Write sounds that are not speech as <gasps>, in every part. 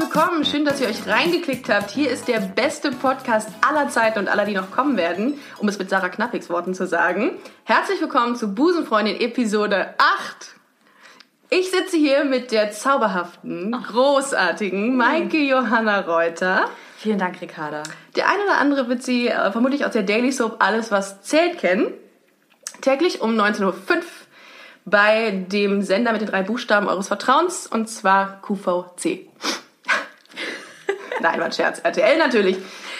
Willkommen. Schön, dass ihr euch reingeklickt habt. Hier ist der beste Podcast aller Zeiten und aller, die noch kommen werden, um es mit Sarah Knappigs Worten zu sagen. Herzlich willkommen zu Busenfreundin Episode 8. Ich sitze hier mit der zauberhaften, großartigen Maike Johanna Reuter. Vielen Dank, Ricarda. Der eine oder andere wird sie äh, vermutlich aus der Daily Soap Alles, was zählt kennen. Täglich um 19.05 Uhr bei dem Sender mit den drei Buchstaben eures Vertrauens und zwar QVC. Nein, war ein Scherz. RTL natürlich.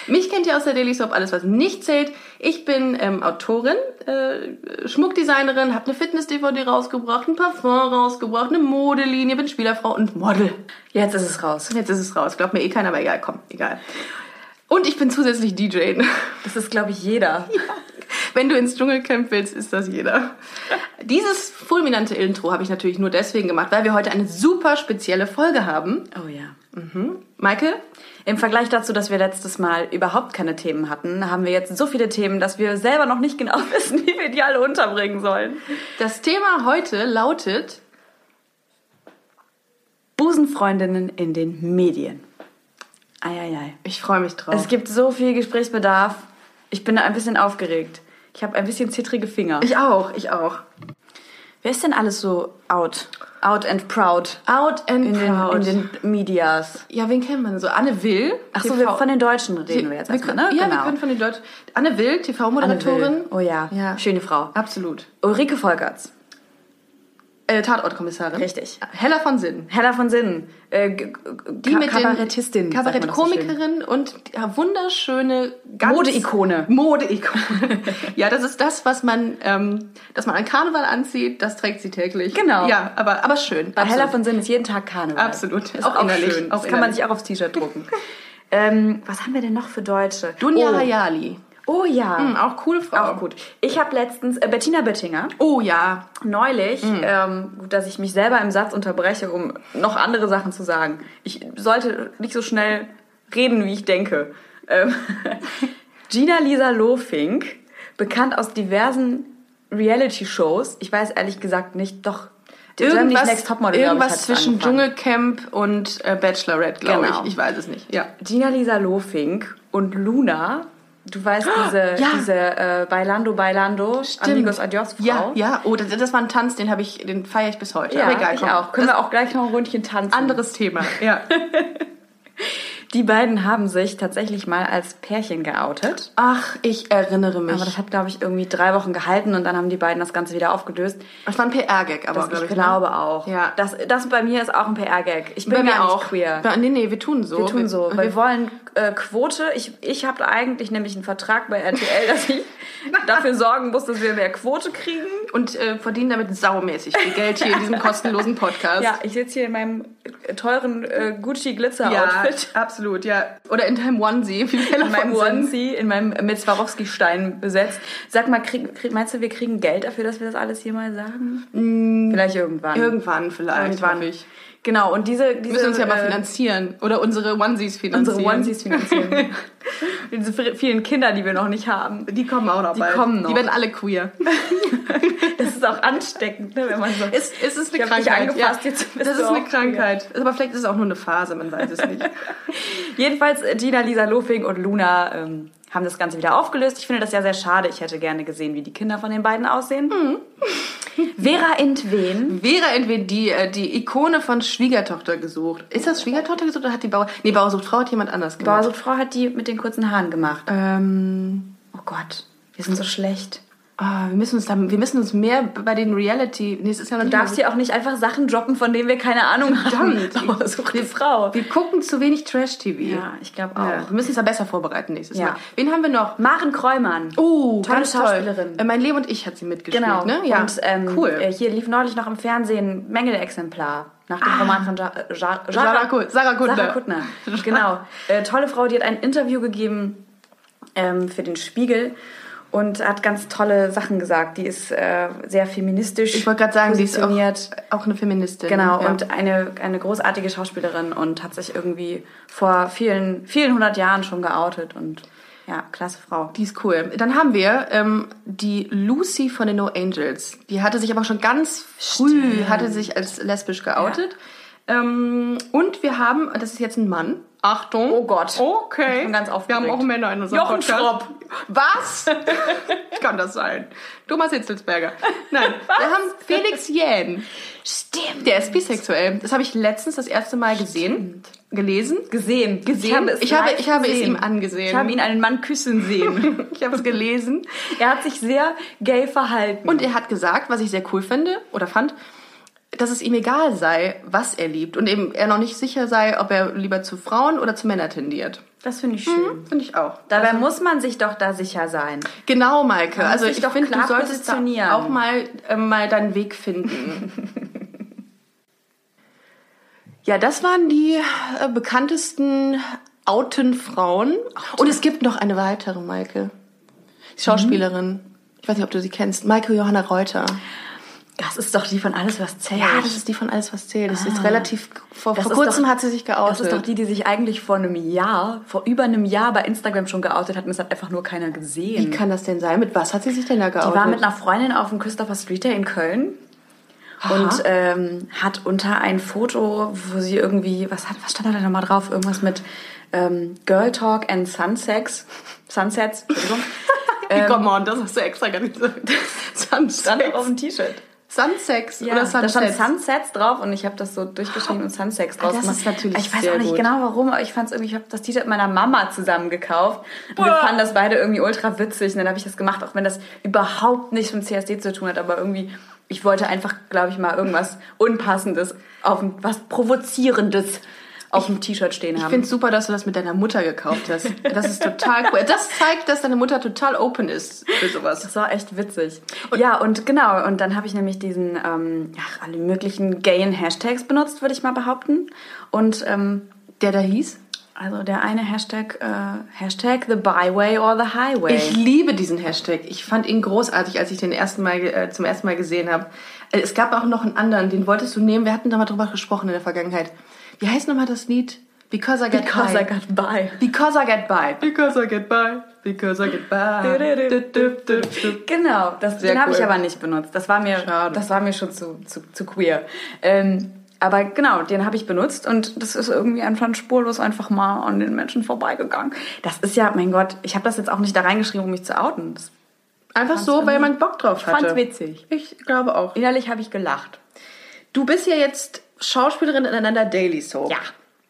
Mich kennt ihr aus der Daily Soap, alles was nicht zählt. Ich bin ähm, Autorin, äh, Schmuckdesignerin, habe eine Fitness-DVD rausgebracht, ein Parfum rausgebracht, eine Modelinie, bin Spielerfrau und Model. Jetzt ist es raus. Jetzt ist es raus. Glaubt mir eh keiner, aber egal, komm, egal. Und ich bin zusätzlich DJ. Das ist, glaube ich, jeder. <laughs> Wenn du ins Dschungelcamp willst, ist das jeder. Dieses fulminante Intro habe ich natürlich nur deswegen gemacht, weil wir heute eine super spezielle Folge haben. Oh ja. Mhm. Michael? Im Vergleich dazu, dass wir letztes Mal überhaupt keine Themen hatten, haben wir jetzt so viele Themen, dass wir selber noch nicht genau <laughs> wissen, wie wir die alle unterbringen sollen. Das Thema heute lautet Busenfreundinnen in den Medien. Eieiei. Ich freue mich drauf. Es gibt so viel Gesprächsbedarf. Ich bin ein bisschen aufgeregt. Ich habe ein bisschen zittrige Finger. Ich auch, ich auch. Wer ist denn alles so out? Out and proud. Out and in proud. Den, in den Medias. Ja, wen kennt man so? Anne Will. Ach so, wir, von den Deutschen reden wir jetzt wir erstmal, können, ne? Ja, genau. wir können von den Deutschen. Anne Will, TV-Moderatorin. Oh ja. Ja. schöne Frau. Absolut. Ulrike Volkerts. Äh, Tatortkommissarin. Richtig. Hella von Sinn. Hella von Sinnen. Äh, Die mit Kabarettistin. das so. Kabarettkomikerin und ja, wunderschöne Modeikone. Modeikone. <laughs> ja, das ist das, was man, ähm, dass man an Karneval anzieht, das trägt sie täglich. Genau. Ja, aber, aber schön. Bei Hella von Sinnen ist jeden Tag Karneval. Absolut. Ist Auch auch, innerlich. schön. Auch Das kann man sich auch aufs T-Shirt drucken. <laughs> ähm, was haben wir denn noch für Deutsche? Dunja oh. Hayali. Oh ja. Hm, auch coole Frau. Auch gut. Ich habe letztens äh, Bettina Böttinger Oh ja. neulich, ähm, gut, dass ich mich selber im Satz unterbreche, um noch andere Sachen zu sagen. Ich sollte nicht so schnell reden, wie ich denke. Ähm, <laughs> Gina Lisa Lofink, bekannt aus diversen Reality-Shows. Ich weiß ehrlich gesagt nicht, doch. Irgendwas, Next Topmodel, ich, irgendwas hat's zwischen angefangen. Dschungelcamp und äh, Bachelorette, glaube Genau. ich. Ich weiß es nicht. Ja. Gina Lisa Lofink und Luna. Du weißt, diese, Ja. diese äh, Bailando Bailando, Amigos Adios Frau. Ja, ja. Oh, das, das war ein Tanz, den habe ich, den feiere ich bis heute. Ja, Aber egal, ich komm. auch. Können wir auch gleich noch ein Rundchen tanzen. Anderes Thema. Ja. <laughs> Die beiden haben sich tatsächlich mal als Pärchen geoutet. Ach, ich erinnere mich. Aber das hat, glaube ich, irgendwie drei Wochen gehalten und dann haben die beiden das Ganze wieder aufgelöst. Das war ein PR-Gag, aber glaube ich ich. ne? glaube auch. Ja. Das, das bei mir ist auch ein PR-Gag. Ich bin Bei mir gar nicht auch. queer. Bei- Nee, nee, wir tun so. Wir tun so. Wir, Wir wollen äh, Quote. Ich, ich habe eigentlich nämlich einen Vertrag bei RTL, dass ich <laughs> dafür sorgen muss, dass wir mehr Quote kriegen. und äh, verdienen damit saumäßig viel Geld hier in diesem kostenlosen Podcast. Ja, ich sitze hier in meinem teuren äh, Ja, Gucci-Glitzer-Outfit. Absolut, ja. Oder in deinem Onesie, Hella in meinem. Onesie, in meinem mit Swarovski-Stein besetzt. Sag mal, krieg, krieg, meinst du, wir kriegen Geld dafür, dass wir das alles hier mal sagen? Vielleicht irgendwann. Irgendwann vielleicht, Irgendwann. ich. Genau, und diese, diese Wir müssen uns ja mal äh, finanzieren. Oder unsere Onesies finanzieren. unsere Onesies finanzieren. <laughs> diese vielen Kinder, die wir noch nicht haben. Die kommen auch noch Die bald. kommen noch. Die werden alle queer. <laughs> Das ist auch ansteckend, ne, wenn man so... Es, es ist eine Ich hab dich Krankheit. ja. das ist eine Krankheit. Aber vielleicht ist es auch nur eine Phase, man weiß es nicht. <laughs> Jedenfalls äh, Gina, Lisa Lofing und Luna ähm, haben das Ganze wieder aufgelöst. Ich finde das ja sehr schade. Ich hätte gerne gesehen, wie die Kinder von den beiden aussehen. <laughs> Vera Entwen. Vera entweder die, äh, die Ikone von Schwiegertochter gesucht. Ist das Schwiegertochter gesucht oder hat die Bauer... Nee, Bauersucht Frau hat jemand anders gemacht. Bauersuchtfrau hat die mit den kurzen Haaren gemacht. Ähm, Oh Gott, wir sind so schlecht. Ah, wir, müssen uns da, wir müssen uns mehr bei den Reality... Nee, es ist ja noch Du darfst hier auch nicht einfach Sachen droppen, von denen wir keine Ahnung haben. Verdammt. Bauersucht <laughs> die Frau. Wir gucken zu wenig Trash-TV. Ja, ich glaube auch. Ja, wir müssen uns da besser vorbereiten nächstes Ja. Mal. Wen haben wir noch? Maren Kräumann. Oh, Tolle ganz toll. Schauspielerin. Äh, mein Leben und ich hat sie mitgespielt, Genau. ne? Ja, Und ähm, cool. äh, hier lief neulich noch im Fernsehen Mängelexemplar. Nach dem Roman von ja äh, ja Sarah Kut- Sarah Kuttner. Sarah Kuttner. Genau. Äh, tolle Frau, die hat ein Interview gegeben ähm, für den Spiegel und hat ganz tolle Sachen gesagt. Die ist äh, sehr feministisch. Ich wollte gerade sagen, sie ist auch, auch eine Feministin. Genau, ja. und eine, eine großartige Schauspielerin und hat sich irgendwie vor vielen, vielen hundert Jahren schon geoutet und ja, klasse Frau. Die ist cool. Dann haben wir ähm, die Lucy von den No Angels. Die hatte sich aber schon ganz früh, hatte sich als lesbisch geoutet. Ähm, und wir haben, das ist jetzt ein Mann. Achtung. Oh Gott. Okay. Ich bin ganz Wir aufgeregt. haben auch Männer in unserem Jochen Podcast. Schropp. Was? <laughs> Kann das sein? Thomas Hitzelsberger. Nein, wir haben Felix Jähn. Stimmt. Der ist bisexuell. Das habe ich letztens das erste Mal gesehen, gelesen. Gesehen. Gesehen. Ich habe es, Ich habe- ich habe es ihm angesehen. Ich habe ihn einen Mann küssen sehen. <laughs> Ich habe es gelesen. er hat sich sehr gay verhalten. Und er hat gesagt, was ich sehr cool finde oder fand, dass es ihm egal sei, was er liebt und eben er noch nicht sicher sei, ob er lieber zu Frauen oder zu Männern tendiert. das finde ich schön. Finde ich auch. Dabei muss man sich doch da sicher sein. Genau, Maike. Also ich finde, du solltest da auch mal, äh, mal deinen Weg finden. <laughs> ja, das waren die äh, bekanntesten outen Frauen. Und es gibt noch eine weitere, Maike. Die Schauspielerin. Ich weiß nicht, ob du sie kennst. Maike Johanna Reuter. Das ist doch die von Alles, was zählt. Ja, das ist die von Alles, was zählt. Das ist relativ, vor, vor ist kurzem doch- hat sie sich geoutet. Das ist doch die, die sich eigentlich vor einem Jahr, vor über einem Jahr bei Instagram schon geoutet hat und es hat einfach nur keiner gesehen. Wie kann das denn sein? Mit was hat sie sich denn da geoutet? Die war mit einer Freundin auf dem Christopher Street Day in Köln und ähm, hat unter ein Foto, wo sie irgendwie, was, hat, was stand da denn nochmal drauf? Irgendwas mit ähm, Girl Talk and Sunsex. Sunsets, Entschuldigung. <laughs> Hey, come on, das hast du extra gar nicht gesagt. <laughs> Stand Sunsex. auf dem T-Shirt. Sunsex Ja, oder da stand Sunsets? Sunsets drauf und ich habe das so durchgeschrieben und Sunsex draus das gemacht. ist natürlich Ich weiß auch nicht gut. genau warum, aber ich fand es irgendwie, ich habe das T-Shirt meiner Mama zusammen gekauft. Und wir fanden das beide irgendwie ultra witzig. Und dann habe ich das gemacht, auch wenn das überhaupt nichts mit CSD zu tun hat, aber irgendwie, ich wollte einfach, glaube ich, mal irgendwas Unpassendes, auf was Provozierendes auf dem T-Shirt stehen Ich haben. finde super, dass du das mit deiner Mutter gekauft hast. Das ist total cool. Das zeigt, dass deine Mutter total open ist für sowas. Das war echt witzig. ja, und genau, und dann habe ich nämlich diesen, ähm, ja, alle möglichen gayen Hashtags benutzt, würde ich mal behaupten. Und ähm, Der da hieß? Also der eine Hashtag, äh, Hashtag the byway or the highway. Ich liebe diesen Hashtag. Ich fand ihn großartig, als ich den ersten Mal, äh, zum ersten Mal gesehen habe. Äh, Es gab auch noch einen anderen, den wolltest du nehmen. Wir hatten da mal drüber gesprochen in der Vergangenheit. Wie heißt nochmal das Lied? Because I get Because by. I got by. Because I get by. Because I get by. Because I get by. Genau, das, Sehr den habe ich cool. aber nicht benutzt. Das war mir, Schade. das war mir schon zu, zu, zu queer. Ähm, aber genau, den habe ich benutzt und das ist irgendwie einfach spurlos einfach mal an den Menschen vorbeigegangen. Das ist ja, mein Gott, ich habe das jetzt auch nicht da reingeschrieben, um mich zu outen. Das Einfach so, weil man Bock drauf hatte. fand's witzig. Ich glaube auch. Innerlich habe ich gelacht. Du bist ja jetzt Schauspielerin in einer Daily Soap. Ja.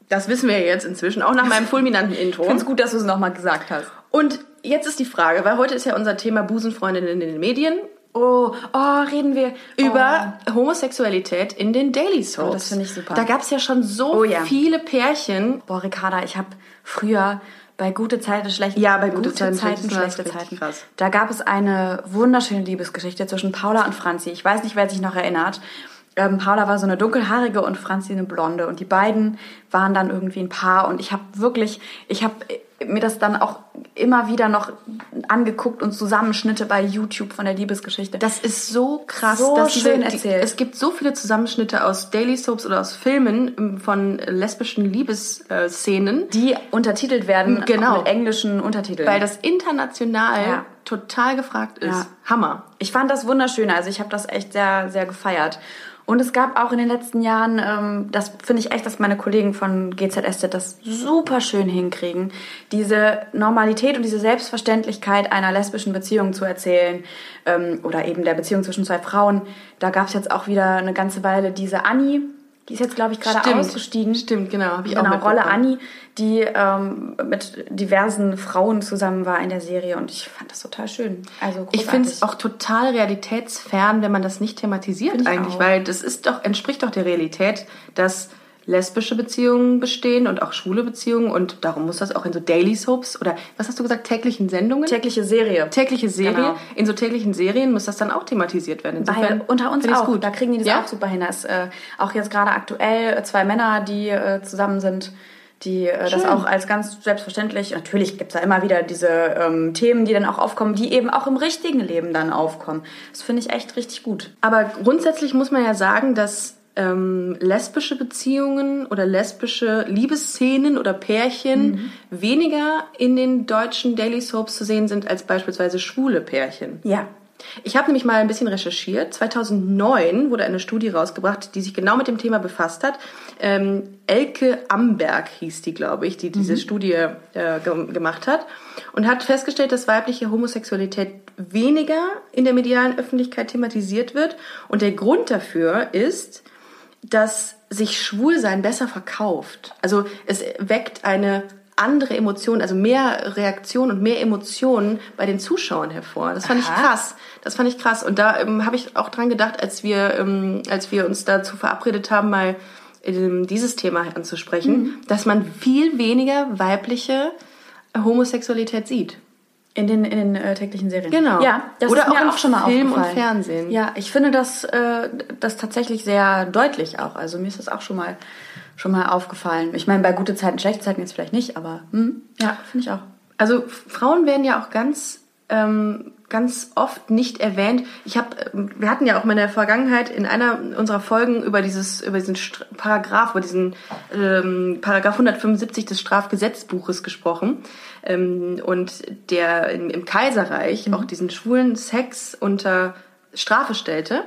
Das wissen wir jetzt inzwischen, auch nach meinem fulminanten Intro. Ich finde gut, dass du es nochmal gesagt hast. Und jetzt ist die Frage, weil heute ist ja unser Thema Busenfreundinnen in den Medien Oh, oh, reden wir über Homosexualität in den Daily Soaps. Oh, das finde ich super. Da gab es ja schon so Oh ja. viele Pärchen. Boah, Ricarda, ich habe früher bei gute Zeiten, schlechte Ja, bei gute Zeiten, schlechte Zeiten, schlechte Zeiten. krass. Da gab es eine wunderschöne Liebesgeschichte zwischen Paula und Franzi. Ich weiß nicht, wer sich noch erinnert. Ähm, Paula war so eine dunkelhaarige und Franzi eine blonde und die beiden waren dann irgendwie ein Paar und ich habe wirklich, ich habe mir das dann auch immer wieder noch angeguckt und Zusammenschnitte bei YouTube von der Liebesgeschichte. Das ist so krass. So dass schön erzählt. Es gibt so viele Zusammenschnitte aus Daily Soaps oder aus Filmen ähm, von lesbischen Liebesszenen, die untertitelt werden Genau. mit englischen Untertiteln. weil das international Ja. total gefragt ist. Ja. Hammer. Ich fand das wunderschön. Also ich habe das echt sehr, sehr gefeiert. Und es gab auch in den letzten Jahren, ähm, das finde ich echt, dass meine Kollegen von GZSZ das super schön hinkriegen, diese Normalität und diese Selbstverständlichkeit einer lesbischen Beziehung zu erzählen ähm, oder eben der Beziehung zwischen zwei Frauen. Da gab es jetzt auch wieder eine ganze Weile diese Annie, die ist jetzt, glaube ich, gerade ausgestiegen. Stimmt, genau. Ich auch Genau, Rolle mitbekommen. Annie, die ähm, mit diversen Frauen zusammen war in der Serie und ich fand das total schön. Also Ich finde es großartig. auch total realitätsfern, wenn man das nicht thematisiert eigentlich, auch. weil das ist doch, entspricht doch der Realität, dass lesbische Beziehungen bestehen und auch schwule Beziehungen und darum muss das auch in so Daily Soaps oder was hast du gesagt, täglichen Sendungen? tägliche Serie. tägliche Serie. Genau. In so täglichen Serien muss das dann auch thematisiert werden. Insofern unter uns auch, gut. da kriegen die das ja? auch super hin. Da ist äh, auch jetzt gerade aktuell äh, zwei Männer, die äh, zusammen sind, die äh, das auch als ganz selbstverständlich, natürlich gibt's da immer wieder diese ähm, Themen, die dann auch aufkommen, die eben auch im richtigen Leben dann aufkommen. Das finde ich echt richtig gut. Aber grundsätzlich muss man ja sagen, dass ähm, lesbische Beziehungen oder lesbische Liebesszenen oder Pärchen Mhm. weniger in den deutschen Daily Soaps zu sehen sind als beispielsweise schwule Pärchen. Ja. Ich habe nämlich mal ein bisschen recherchiert. 2009 wurde eine Studie rausgebracht, die sich genau mit dem Thema befasst hat. Ähm, Elke Amberg hieß die, glaube ich, die diese Studie äh, ge gemacht hat und hat festgestellt, dass weibliche Homosexualität weniger in der medialen Öffentlichkeit thematisiert wird. Und der Grund dafür ist, dass sich Schwulsein besser verkauft. Also es weckt eine andere Emotion, also mehr Reaktion und mehr Emotionen bei den Zuschauern hervor. Das fand ich Aha. krass. Das fand ich krass. Und da ähm, habe ich auch dran gedacht, als wir, ähm, als wir uns dazu verabredet haben, mal ähm, dieses Thema anzusprechen, dass man viel weniger weibliche Homosexualität sieht. In den, in den äh, täglichen Serien. Genau. Ja, das Oder ist mir auch auch schon mal Film und aufgefallen. Fernsehen. Ja, ich finde das, äh, das tatsächlich sehr deutlich auch. Also mir ist das auch schon mal, schon mal aufgefallen. Ich meine, bei gute Zeiten, schlechte Zeiten jetzt vielleicht nicht, aber hm, ja, finde ich auch. Also Frauen werden ja auch ganz ähm, ganz oft nicht erwähnt. Ich habe, wir hatten ja auch mal in der Vergangenheit in einer unserer Folgen über dieses über diesen Str Paragraph, über diesen ähm, Paragraph 175 des Strafgesetzbuches gesprochen ähm, und der im, im Kaiserreich auch diesen schwulen Sex unter Strafe stellte.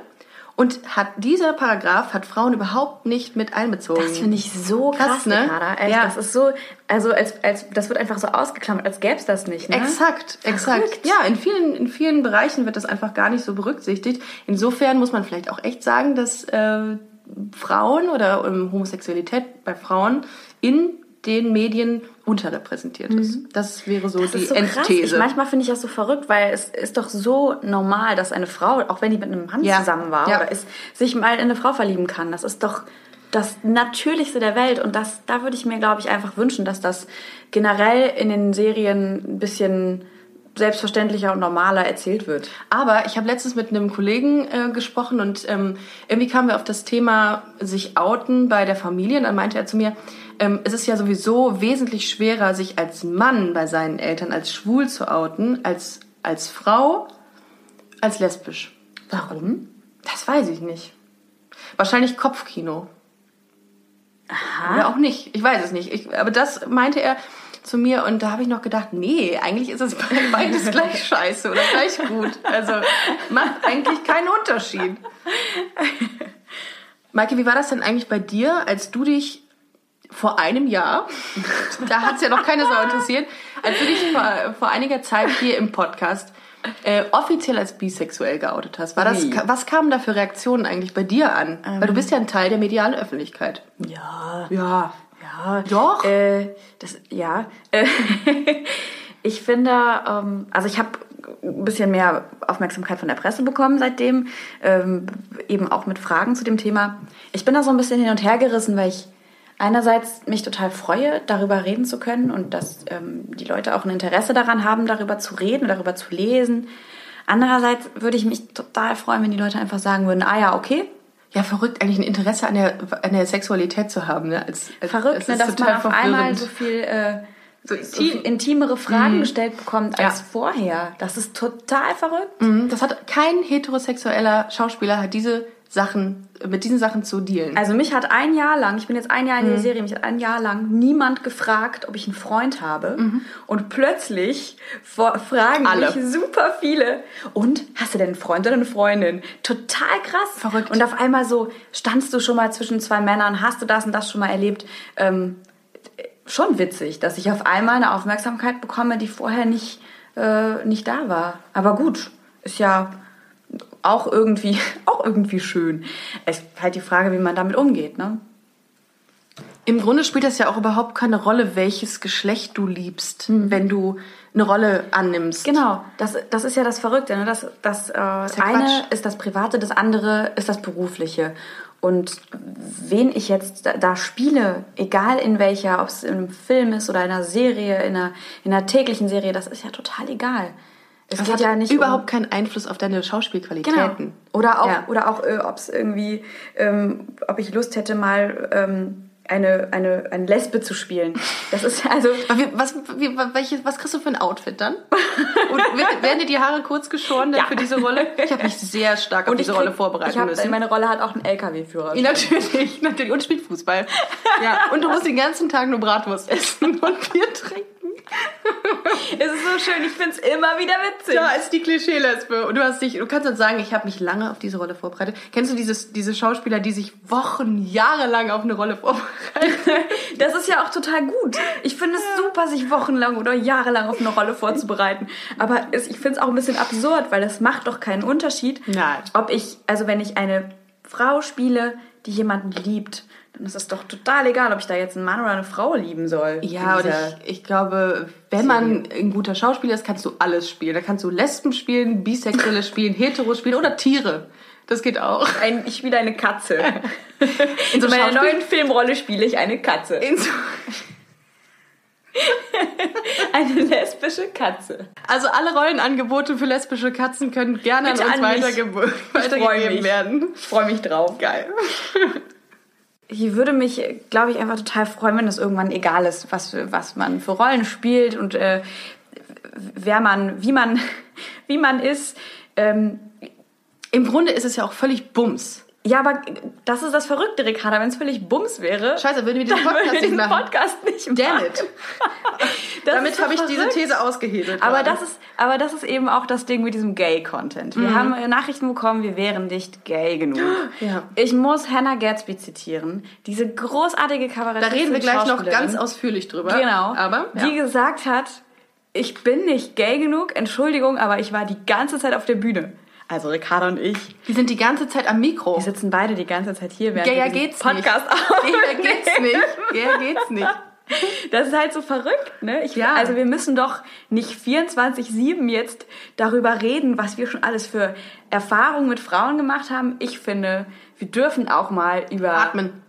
Und hat dieser Paragraph hat Frauen überhaupt nicht mit einbezogen. Das finde ich so krass, Krass, ne? Echt, Ja. Das ist so, also als, als das wird einfach so ausgeklammert, als gäbe es das nicht. Ne? Exakt, exakt. Verrückt. Ja, in vielen, in vielen Bereichen wird das einfach gar nicht so berücksichtigt. Insofern muss man vielleicht auch echt sagen, dass äh, Frauen oder ähm, Homosexualität bei Frauen in den Medien unterrepräsentiert ist. Das wäre so Mhm. Das die ist so krass. Endthese. Ich, manchmal finde ich das so verrückt, weil es ist doch so normal, dass eine Frau, auch wenn die mit einem Mann Ja. zusammen war Ja. oder ist, sich mal in eine Frau verlieben kann. Das ist doch das Natürlichste der Welt. Und das, da würde ich mir, glaube ich, einfach wünschen, dass das generell in den Serien ein bisschen selbstverständlicher und normaler erzählt wird. Aber ich habe letztens mit einem Kollegen äh, gesprochen und ähm, irgendwie kamen wir auf das Thema sich outen bei der Familie. Und dann meinte er zu mir, ähm, es ist ja sowieso wesentlich schwerer, sich als Mann bei seinen Eltern als schwul zu outen, als als Frau, als lesbisch. Warum? Das weiß ich nicht. Wahrscheinlich Kopfkino. Aha. Oder auch nicht. Ich weiß es nicht. Ich, aber das meinte er zu mir und da habe ich noch gedacht, nee, eigentlich ist es <laughs> beides gleich scheiße oder gleich gut. Also macht eigentlich keinen Unterschied. <laughs> Maike, wie war das denn eigentlich bei dir, als du dich vor einem Jahr, da hat es ja noch keine Sau interessiert, als du dich vor, vor einiger Zeit hier im Podcast äh, offiziell als bisexuell geoutet hast. War das, Wie? was kamen da für Reaktionen eigentlich bei dir an? Weil du bist ja ein Teil der medialen Öffentlichkeit. Ja. Ja. Ja, Doch. Äh, das, ja. Äh, <laughs> ich finde, ähm, also ich habe ein bisschen mehr Aufmerksamkeit von der Presse bekommen seitdem, ähm, eben auch mit Fragen zu dem Thema. Ich bin da so ein bisschen hin und her gerissen, weil ich einerseits mich total freue, darüber reden zu können und dass ähm, die Leute auch ein Interesse daran haben, darüber zu reden, darüber zu lesen. Andererseits würde ich mich total freuen, wenn die Leute einfach sagen würden, ah ja, okay, Ja, verrückt, eigentlich ein Interesse an der, an der Sexualität zu haben. Ne? Als, als, verrückt, es ne, dass man auf einmal verwirrend. so viel, äh, So viel intimere Fragen gestellt bekommt als Ja. vorher. Das ist total verrückt. Mhm, Das hat kein heterosexueller Schauspieler hat diese Sachen mit diesen Sachen zu dealen. Also mich hat ein Jahr lang, ich bin jetzt ein Jahr Mhm. in der Serie, mich hat ein Jahr lang niemand gefragt, ob ich einen Freund habe. Und plötzlich fragen Mhm. Alle. mich super viele. Und hast du denn einen Freund oder eine Freundin? Total krass. Verrückt. Und auf einmal so, standst du schon mal zwischen zwei Männern, hast du das und das schon mal erlebt? Ähm, schon witzig, dass ich auf einmal eine Aufmerksamkeit bekomme, die vorher nicht, äh, nicht da war. Aber gut, ist ja auch irgendwie, <laughs> auch irgendwie schön. Es ist halt die Frage, wie man damit umgeht, ne? Im Grunde spielt das ja auch überhaupt keine Rolle, welches Geschlecht du liebst, Mhm. wenn du eine Rolle annimmst. Genau, das, das ist ja das Verrückte. Ne? Das, das, äh, ja eine Quatsch. ist das Private, das andere ist das Berufliche. Und wen ich jetzt da, da spiele, egal in welcher, ob es in einem Film ist oder in einer Serie, in einer, in einer täglichen Serie, das ist ja total egal. Es Das geht hat ja nicht überhaupt um, keinen Einfluss auf deine Genau. Schauspielqualitäten. Oder auch, Ja. oder auch äh, ob es irgendwie, ähm, ob ich Lust hätte, mal ähm, eine, eine, eine Lesbe zu spielen. Das ist also. Was, wie, welches, was kriegst du für ein Outfit dann? Und werden dir die Haare kurz geschoren dann Ja. für diese Rolle? Ich habe mich sehr stark auf diese Rolle krieg- vorbereiten ich hab, müssen. Meine Rolle hat auch einen LKW-Führer. Natürlich, natürlich. Und spielt Fußball. Ja. Und du musst den ganzen Tag nur Bratwurst essen und Bier trinken. <laughs> Es ist so schön, ich find's immer wieder witzig. Da ist die Klischee-Lesbe. Und du hast dich, du kannst uns sagen, ich habe mich lange auf diese Rolle vorbereitet. Kennst du dieses, diese Schauspieler, die sich Wochen, Jahre lang auf eine Rolle vorbereiten? <laughs> Das ist ja auch total gut. Ich finde es super, sich wochenlang oder jahrelang auf eine Rolle vorzubereiten. Aber es, ich finde es auch ein bisschen absurd, weil es macht doch keinen Unterschied, Nein. ob ich, also wenn ich eine Frau spiele, die jemanden liebt, dann ist es doch total egal, ob ich da jetzt einen Mann oder eine Frau lieben soll. Ja, und ich, ich glaube, wenn man ein guter Schauspieler ist, kannst du alles spielen. Da kannst du Lesben spielen, Bisexuelle <laughs> spielen, Hetero spielen oder Tiere. Das geht auch. Ein, ich spiele eine Katze. <laughs> In so In meiner neuen Filmrolle spiele ich eine Katze. So, <laughs> Eine lesbische Katze. also alle Rollenangebote für lesbische Katzen können gerne Bitte an uns an mich. weitergegeben werden. Ich freue mich drauf. Geil. Ich würde mich, glaube ich, einfach total freuen, wenn es irgendwann egal ist, was, was man für Rollen spielt und äh, wer man, wie man, <laughs> wie man ist. Ähm, Im Grunde ist es ja auch völlig Bums. ja, aber das ist das Verrückte, Ricarda. Wenn es völlig Bums wäre, Scheiße, würden wir diesen würden Podcast wir nicht diesen machen. Podcast nicht machen. Damn it. Damit habe ich diese. These ausgehebelt. Aber gerade. das, ist, aber das ist eben auch das Ding mit diesem Gay-Content. Mhm. Wir haben äh, Nachrichten bekommen, wir wären nicht gay genug. Ja. Ich muss Hannah Gatsby zitieren. Diese großartige Da Kabarettistin. reden wir gleich noch ganz ausführlich drüber. Genau. Aber ja. Die gesagt hat, ich bin nicht gay genug, Entschuldigung, aber ich war die ganze Zeit auf der Bühne. Also Ricarda und ich, wir sind die ganze Zeit am Mikro. wir sitzen beide die ganze Zeit hier, während Gayer wir diesen geht's Podcast nicht. Gayer geht's nicht. Gayer geht's nicht. Das ist halt so verrückt, ne? Ich, Ja. Also wir müssen doch nicht 24-7 jetzt darüber reden, was wir schon alles für Erfahrungen mit Frauen gemacht haben. Ich finde, wir dürfen auch mal über... Atmen.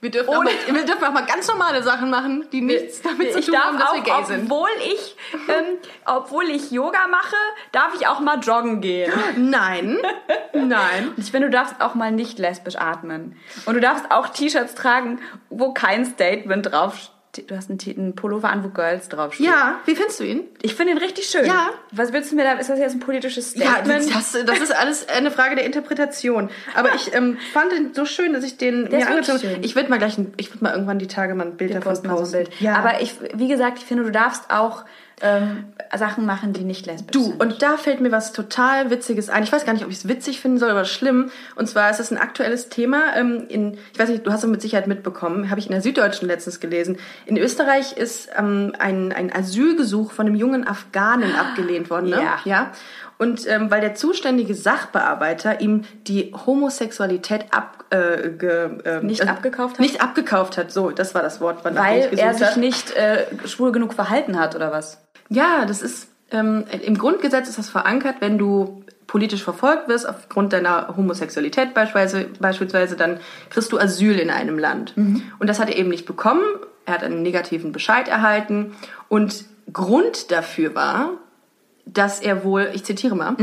Wir dürfen, auch Ohne- mal, wir dürfen auch mal ganz normale Sachen machen, die nichts damit zu tun darf haben, dass auch, wir gay sind. obwohl ich, ähm, obwohl ich Yoga mache, darf ich auch mal joggen gehen. Nein. Nein. Und ich finde, du darfst auch mal nicht lesbisch atmen. Und du darfst auch T-Shirts tragen, wo kein Statement draufsteht. Du hast einen, einen Pullover an, wo Girls draufstehen. Ja, wie findest du ihn? Ich finde ihn richtig schön. Ja. Was willst du mir da? Ist das jetzt ein politisches Ja, Statement? das, das ist alles eine Frage der Interpretation. Aber ich ähm, fand ihn so schön, dass ich den ist mir angezogen habe. Ich würde mal gleich, ein, ich würde mal irgendwann die Tage mal ein Bild Wir davon posten so. Ja. Aber ich, wie gesagt, ich finde, du darfst auch ähm, Sachen machen, die nicht lesbisch Du, sind. und da fällt mir was total Witziges ein. Ich weiß gar nicht, ob ich es witzig finden soll oder schlimm. Und zwar ist es ein aktuelles Thema. Ähm, in, ich weiß nicht, du hast es mit Sicherheit mitbekommen, habe ich in der Süddeutschen letztens gelesen. In Österreich ist ähm, ein, ein Asylgesuch von einem jungen Afghanen abgelehnt worden. Ne? Ja. ja. Und ähm, weil der zuständige Sachbearbeiter ihm die Homosexualität ab, äh, ge, ähm, Nicht abgekauft hat? Nicht abgekauft hat, so, das war das Wort, Weil er sich hab. nicht äh, schwul genug verhalten hat, oder was? Ja, das ist ähm, im Grundgesetz ist das verankert, wenn du politisch verfolgt wirst aufgrund deiner Homosexualität beispielsweise, beispielsweise dann kriegst du Asyl in einem Land. Und das hat er eben nicht bekommen. Er hat einen negativen Bescheid erhalten und Grund dafür war, dass er wohl, ich zitiere mal,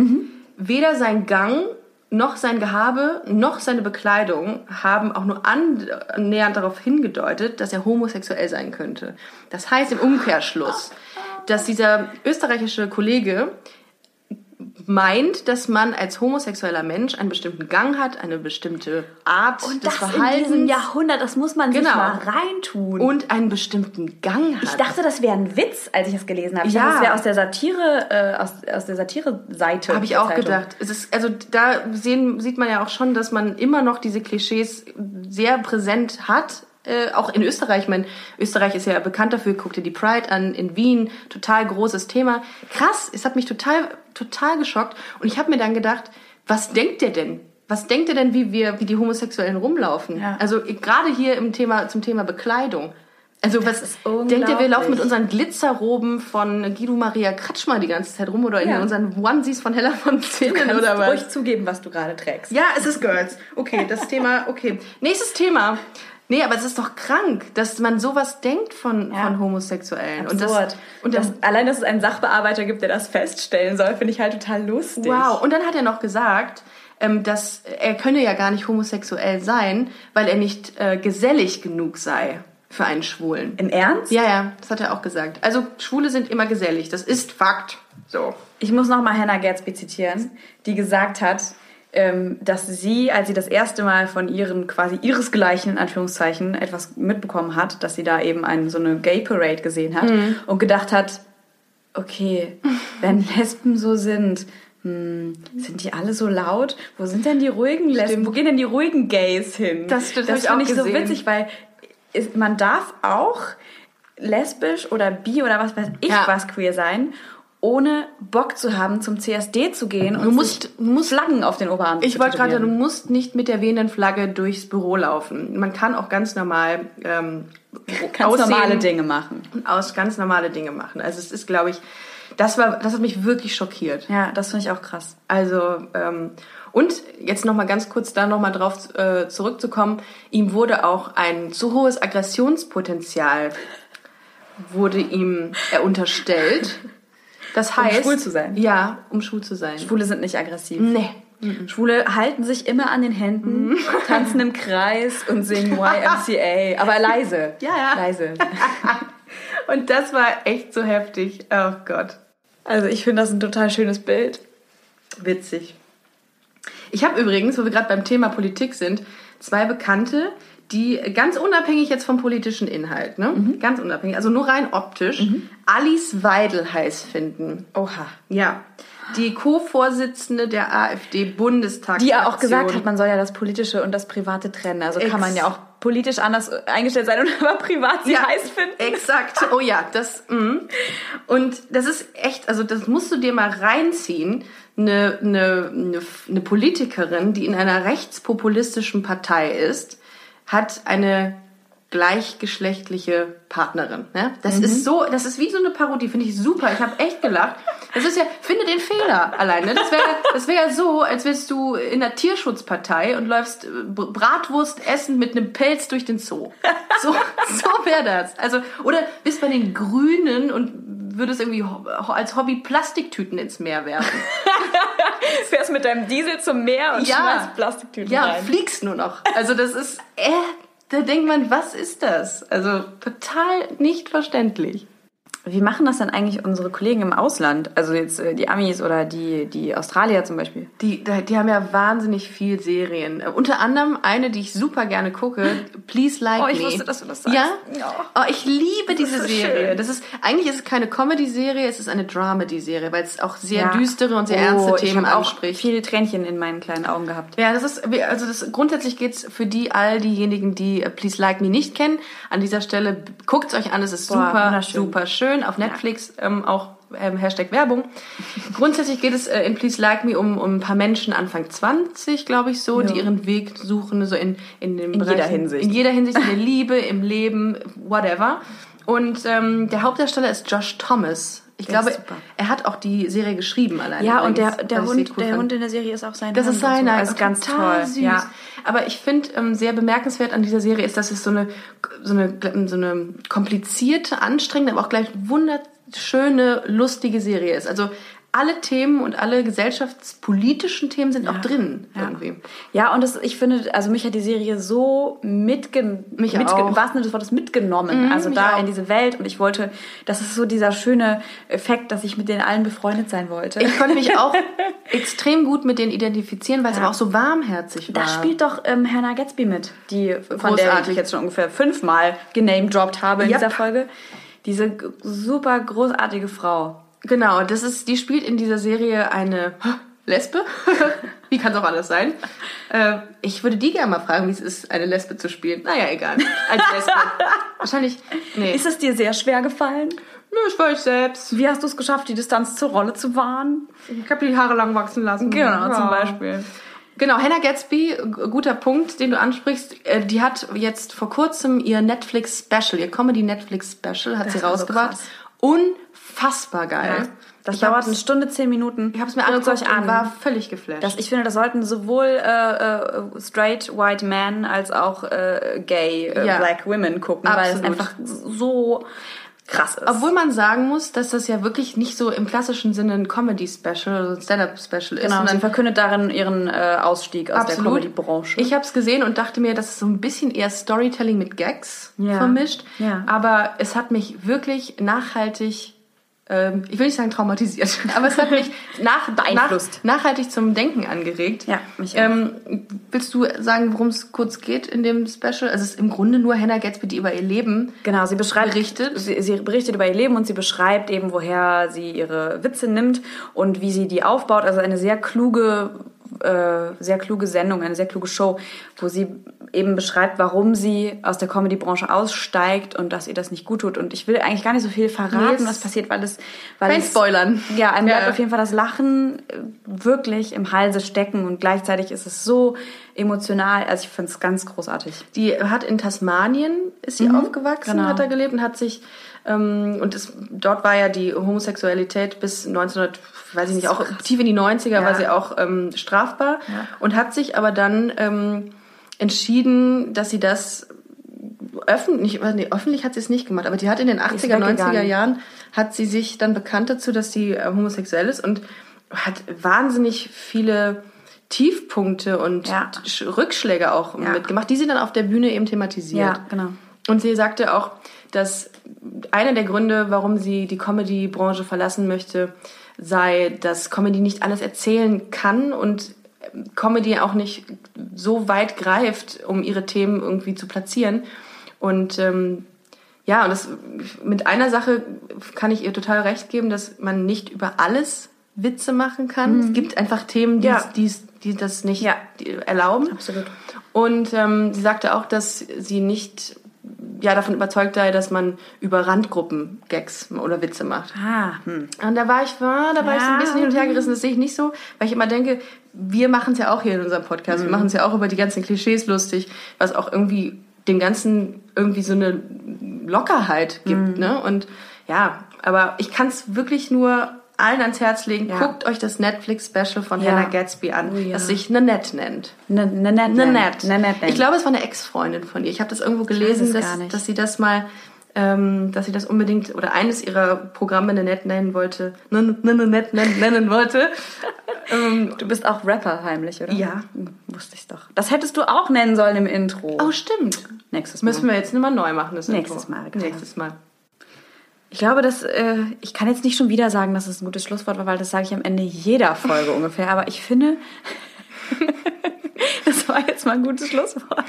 weder sein Gang noch sein Gehabe noch seine Bekleidung haben auch nur annähernd darauf hingedeutet, dass er homosexuell sein könnte. Das heißt im Umkehrschluss, dass dieser österreichische Kollege meint, dass man als homosexueller Mensch einen bestimmten Gang hat, eine bestimmte Art des in diesem Verhaltens Jahrhundert, das muss man Genau. sich mal reintun. und einen bestimmten Gang hat. ich dachte, das wäre ein Witz, als ich das gelesen habe. Ich Ja. dachte, das wäre aus der Satire, äh, aus, aus der Satire-Seite. Habe ich auch Zeitung. gedacht. Es ist, also da sehen, sieht man ja auch schon, dass man immer noch diese Klischees sehr präsent hat. Äh, auch in Österreich. Ich meine, Österreich ist ja bekannt dafür, guck dir die Pride an, in Wien, total großes Thema. Krass, es hat mich total, total geschockt. Und ich habe mir dann gedacht, was denkt der denn? Was denkt ihr denn, wie wir, wie die Homosexuellen rumlaufen? Ja. Also gerade hier im Thema, zum Thema Bekleidung. Also was ist denkt ihr, wir laufen mit unseren Glitzerroben von Guido Maria Kretschmer die ganze Zeit rum oder in Ja. unseren Onesies von Hella von Zinnen oder was? ruhig zugeben, was du gerade trägst. Ja, es ist Girls. Okay, das Thema, okay. <laughs> Nächstes Thema. Nee, aber es ist doch krank, dass man sowas denkt von, Ja. von Homosexuellen. Und Absurd. das, und das, das, allein, dass es einen Sachbearbeiter gibt, der das feststellen soll, finde ich halt total lustig. wow. Und dann hat er noch gesagt, ähm, dass er könne ja gar nicht homosexuell sein, weil er nicht äh, gesellig genug sei für einen Schwulen. Im Ernst? Ja, ja, das hat er auch gesagt. Also Schwule sind immer gesellig, das ist Fakt. So. Ich muss noch mal Hannah Gadsby zitieren, die gesagt hat, dass sie, als sie das erste Mal von ihren quasi ihresgleichen in Anführungszeichen etwas mitbekommen hat, dass sie da eben einen, so eine Gay Parade gesehen hat und gedacht hat, okay, wenn Lesben so sind, hm, sind die alle so laut? Wo sind denn die ruhigen Lesben? Wo gehen denn die ruhigen Gays hin? Das- das das ich fand auch ich so witzig, weil ist, man darf auch lesbisch oder bi oder was weiß ich Ja. was queer sein, ohne Bock zu haben, zum CSD zu gehen und Du musst- musst Flaggen auf den Oberarm Ich wollte gerade du musst nicht mit der wehenden Flagge durchs Büro laufen. Man kann auch ganz normal ähm, Ganz normale Dinge machen. aus ganz normale Dinge machen. Also es ist, glaube ich, das war, das hat mich wirklich schockiert. Ja, das finde ich auch krass. Also ähm, und jetzt noch mal ganz kurz da noch mal drauf äh, zurückzukommen. Ihm wurde auch ein zu hohes Aggressionspotenzial wurde ihm äh, unterstellt. <laughs> Das heißt, schwul zu sein? Ja, um schwul zu sein. Schwule sind nicht aggressiv. Nee. Schwule halten sich immer an den Händen, <laughs> tanzen im Kreis und singen YMCA, aber leise. <laughs> Ja, ja. Leise. <laughs> Und das war echt so heftig. Oh Gott. Also ich finde das ein total schönes Bild. Witzig. Ich habe übrigens, wo wir gerade beim Thema Politik sind, zwei Bekannte, die ganz unabhängig jetzt vom politischen Inhalt, ne? Ganz unabhängig, also nur rein optisch, Alice Weidel heiß finden. Oha. Ja. Die Co-Vorsitzende der AfD-Bundestagsfraktion. Die ja auch gesagt hat, man soll ja das Politische und das Private trennen. Also kann Ex- man ja auch politisch anders eingestellt sein und <laughs> aber privat sie heiß finden. Exakt. <laughs> Oh ja, das. Mm. Und das ist echt, also das musst du dir mal reinziehen. Eine, eine, eine Politikerin, die in einer rechtspopulistischen Partei ist, hat eine gleichgeschlechtliche Partnerin. Ne? Das ist so, das ist wie so eine Parodie, finde ich super. Ich habe echt gelacht. Das ist ja, finde den Fehler alleine. Das wäre das wär ja so, als wärst du in der Tierschutzpartei und läufst äh, Br- Bratwurst essen mit einem Pelz durch den Zoo. So, so wäre das. Also, oder bist bei den Grünen und würdest irgendwie ho- als Hobby Plastiktüten ins Meer werfen. <laughs> Fährst mit deinem Diesel zum Meer und Ja. schmeißt Plastiktüten Ja, rein. fliegst nur noch. Also das ist, äh, da denkt man, was ist das? Also total nicht verständlich. Wie machen das denn eigentlich unsere Kollegen im Ausland? Also jetzt äh, die Amis oder die, die Australier zum Beispiel? Die, die haben ja wahnsinnig viel Serien. Äh, Unter anderem eine, die ich super gerne gucke, Please Like Oh, ich Me. wusste, dass du das sagst. Ja? Ja. Oh, ich liebe diese so Serie. schön. Das ist eigentlich ist es keine Comedy-Serie, es ist eine Dramedy-Serie, weil es auch sehr Ja. düstere und sehr Oh, ernste ich Themen hab auch anspricht. viele Tränchen in meinen kleinen Augen gehabt. Ja, das ist, also das, grundsätzlich geht's für die, all diejenigen, die äh, Please Like Me nicht kennen. An dieser Stelle guckt's euch an, es ist Boah, super, super schön. Auf Netflix ähm, auch ähm, Hashtag Werbung. Grundsätzlich geht es äh, in Please Like Me um, um ein paar Menschen Anfang 20, glaube ich so, die Ja. ihren Weg suchen, so in, in dem In Bereich, jeder Hinsicht. In jeder Hinsicht, in der Liebe, im Leben, whatever. Und ähm, der Hauptdarsteller ist Josh Thomas. Ich Der ist glaube, er hat auch die Serie geschrieben alleine. Ja, und der, der, ich Hund, cool der fand. Hund in der Serie ist auch sein Das Hund ist und so. seiner. Also ganz total toll. Süß. Ja. Aber ich finde ähm, sehr bemerkenswert an dieser Serie ist, dass es so eine, so eine, so eine komplizierte, anstrengende, aber auch gleich wunderschöne, lustige Serie ist. Also alle Themen und alle gesellschaftspolitischen Themen sind auch drin Ja. irgendwie. Ja, und das, ich finde, also mich hat die Serie so mitgen Mich mitge auch. im wahrsten Sinne des Wortes mitgenommen. also mich da auch. in diese Welt. Und ich wollte, das ist so dieser schöne Effekt, dass ich mit denen allen befreundet sein wollte. Ich konnte mich auch <laughs> extrem gut mit denen identifizieren, weil es aber auch so warmherzig war. da spielt doch ähm, Hannah Gatsby mit, die von der Großartig. ich jetzt schon ungefähr fünfmal genamedroppt habe in Yep. dieser Folge. Diese super großartige Frau. Genau, das ist, die spielt in dieser Serie eine Lesbe. <laughs> wie kann es auch alles sein? Äh, ich würde die gerne mal fragen, wie es ist, eine Lesbe zu spielen. Naja, egal. Als Lesbe. <laughs> Wahrscheinlich. Nee. Ist es dir sehr schwer gefallen? Nö, ich war ich selbst. Wie hast du es geschafft, die Distanz zur Rolle zu wahren? Ich habe die Haare lang wachsen lassen. Genau, zum Ja. Beispiel. Genau, Hannah Gatsby, guter Punkt, den du ansprichst. Äh, Die hat jetzt vor kurzem ihr Netflix-Special, ihr Comedy-Netflix-Special hat sie Das so rausgebracht. krass. Unfassbar geil. Das Ich dauert eine Stunde, zehn Minuten. Ich habe es mir angeguckt und war völlig geflasht. Das, ich finde, das sollten sowohl äh, äh, straight white men als auch äh, gay äh, Ja. black women gucken, weil es Absolut. einfach so krass ist. Obwohl man sagen muss, dass das ja wirklich nicht so im klassischen Sinne ein Comedy-Special oder ein Stand-Up-Special ist. genau, sie verkündet darin ihren äh, Ausstieg aus der Comedy-Branche. Ich habe es gesehen und dachte mir, das ist so ein bisschen eher Storytelling mit Gags Ja. vermischt. Ja. Aber es hat mich wirklich nachhaltig, ich will nicht sagen traumatisiert, <laughs> aber es hat mich nach, Beeinflusst. Nach, nachhaltig zum Denken angeregt. Ja, mich auch. ähm, Willst du sagen, worum es kurz geht in dem Special? Also es ist im Grunde nur Hannah Gatsby, die über ihr Leben Genau, sie beschreibt, Berichtet? Sie, sie berichtet über ihr Leben und sie beschreibt eben, woher sie ihre Witze nimmt und wie sie die aufbaut. Also eine sehr kluge, äh, sehr kluge Sendung, eine sehr kluge Show, wo sie eben beschreibt, warum sie aus der Comedy-Branche aussteigt und dass ihr das nicht gut tut. Und ich will eigentlich gar nicht so viel verraten, es- was passiert, weil es, weil Kein es, Spoilern. Ja, einem bleibt Ja. auf jeden Fall das Lachen äh, wirklich im Halse stecken und gleichzeitig ist es so emotional. Also ich finde es ganz großartig. Die hat in Tasmanien ist sie aufgewachsen, genau. hat da gelebt und hat sich und es, dort war ja die Homosexualität bis 1900, weiß ich nicht, auch tief in die 90er war sie auch ähm, strafbar und hat sich aber dann ähm, entschieden, dass sie das öffentlich, nee, öffentlich hat sie es nicht gemacht, aber die hat in den 80er, 90er weggegangen. Jahren hat sie sich dann bekannt dazu, dass sie äh, homosexuell ist und hat wahnsinnig viele Tiefpunkte und Ja. Sch- Rückschläge auch Ja. mitgemacht, die sie dann auf der Bühne eben thematisiert. Ja, genau. Und sie sagte auch, dass einer der Gründe, warum sie die Comedy-Branche verlassen möchte, sei, dass Comedy nicht alles erzählen kann und Comedy auch nicht so weit greift, um ihre Themen irgendwie zu platzieren. Und ähm, ja, und das, mit einer Sache kann ich ihr total recht geben, dass man nicht über alles Witze machen kann. Es gibt einfach Themen, die, Mhm. Ja. die, die das nicht Ja. erlauben. Absolut. Und ähm, sie sagte auch, dass sie nicht ja, davon überzeugt sei, dass man über Randgruppen Gags oder Witze macht. Ah, hm. Und da war ich, war, da war ich so ein Ja. bisschen hin und her gerissen. Das sehe ich nicht so, weil ich immer denke, wir machen es ja auch hier in unserem Podcast. Mhm. Wir machen es ja auch über die ganzen Klischees lustig, was auch irgendwie dem Ganzen irgendwie so eine Lockerheit Mhm. gibt. Ne? Und ja, aber ich kann es wirklich nur allen ans Herz legen. Ja. Guckt euch das Netflix-Special von Ja. Hannah Gatsby an, Oh ja. das sich Nanette nennt. Ne, ne, net, Nanette. Nanette. Ich glaube, es war eine Ex-Freundin von ihr. Ich habe das irgendwo gelesen, es dass, dass sie das mal, ähm, dass sie das unbedingt oder eines ihrer Programme Nanette nennen wollte, Nan- Nan- Nanette nennen, wollte. <laughs> ähm, Du bist auch Rapper heimlich, oder? Ja. Hm, Wusste ich's doch. Das hättest du auch nennen sollen im Intro. oh, stimmt. Nächstes Mal. Müssen wir jetzt nochmal neu machen, das Nächstes Intro. Mal, genau. Nächstes Mal. Ich glaube, dass äh, ich kann jetzt nicht schon wieder sagen, dass es ein gutes Schlusswort war, weil das sage ich am Ende jeder Folge ungefähr. Aber ich finde, <laughs> das war jetzt mal ein gutes Schlusswort.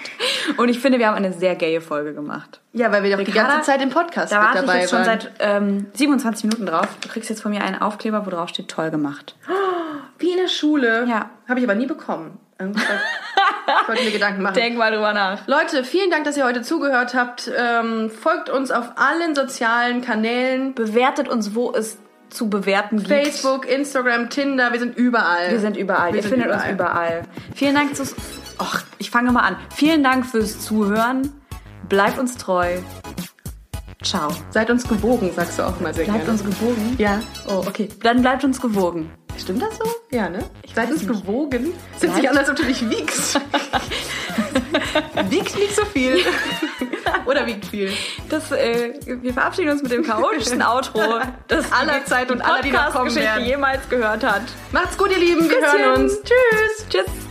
Und ich finde, wir haben eine sehr gaye Folge gemacht. Ja, weil wir doch die Ricarda, ganze Zeit im Podcast Da mit warte ich dabei jetzt schon waren. seit ähm, 27 Minuten drauf. Du kriegst jetzt von mir einen Aufkleber, wo drauf steht, toll gemacht. <gasps> Wie in der Schule. Ja. Habe ich aber nie bekommen. Ich <laughs> wollte mir Gedanken machen. Denk mal drüber nach. Leute, vielen Dank, dass ihr heute zugehört habt. Ähm, folgt uns auf allen sozialen Kanälen. Bewertet uns, wo es zu bewerten gibt. Facebook, Instagram, Tinder, wir sind überall. Wir sind überall. Wir Ihr findet überall. uns überall. Vielen Dank fürs. Och, ich fange mal an. Vielen Dank fürs Zuhören. Bleibt uns treu. Ciao. Seid uns gewogen, sagst du auch mal sehr Bleibt gerne. uns gewogen. ja. Oh, okay. Dann bleibt uns gewogen. Stimmt das so? Ja, ne? Seid weiß uns gewogen. Sind sich Bleibt- an, als ob du dich wiegst. <laughs> wiegt nicht so viel. <laughs> Oder wiegt viel. Das, äh, wir verabschieden uns mit dem chaotischsten Outro, <laughs> das Aller Zeit und aller, die noch kommen werden. jemals gehört hat. Macht's gut, ihr Lieben. Wir hören uns. Tschüss. Tschüss.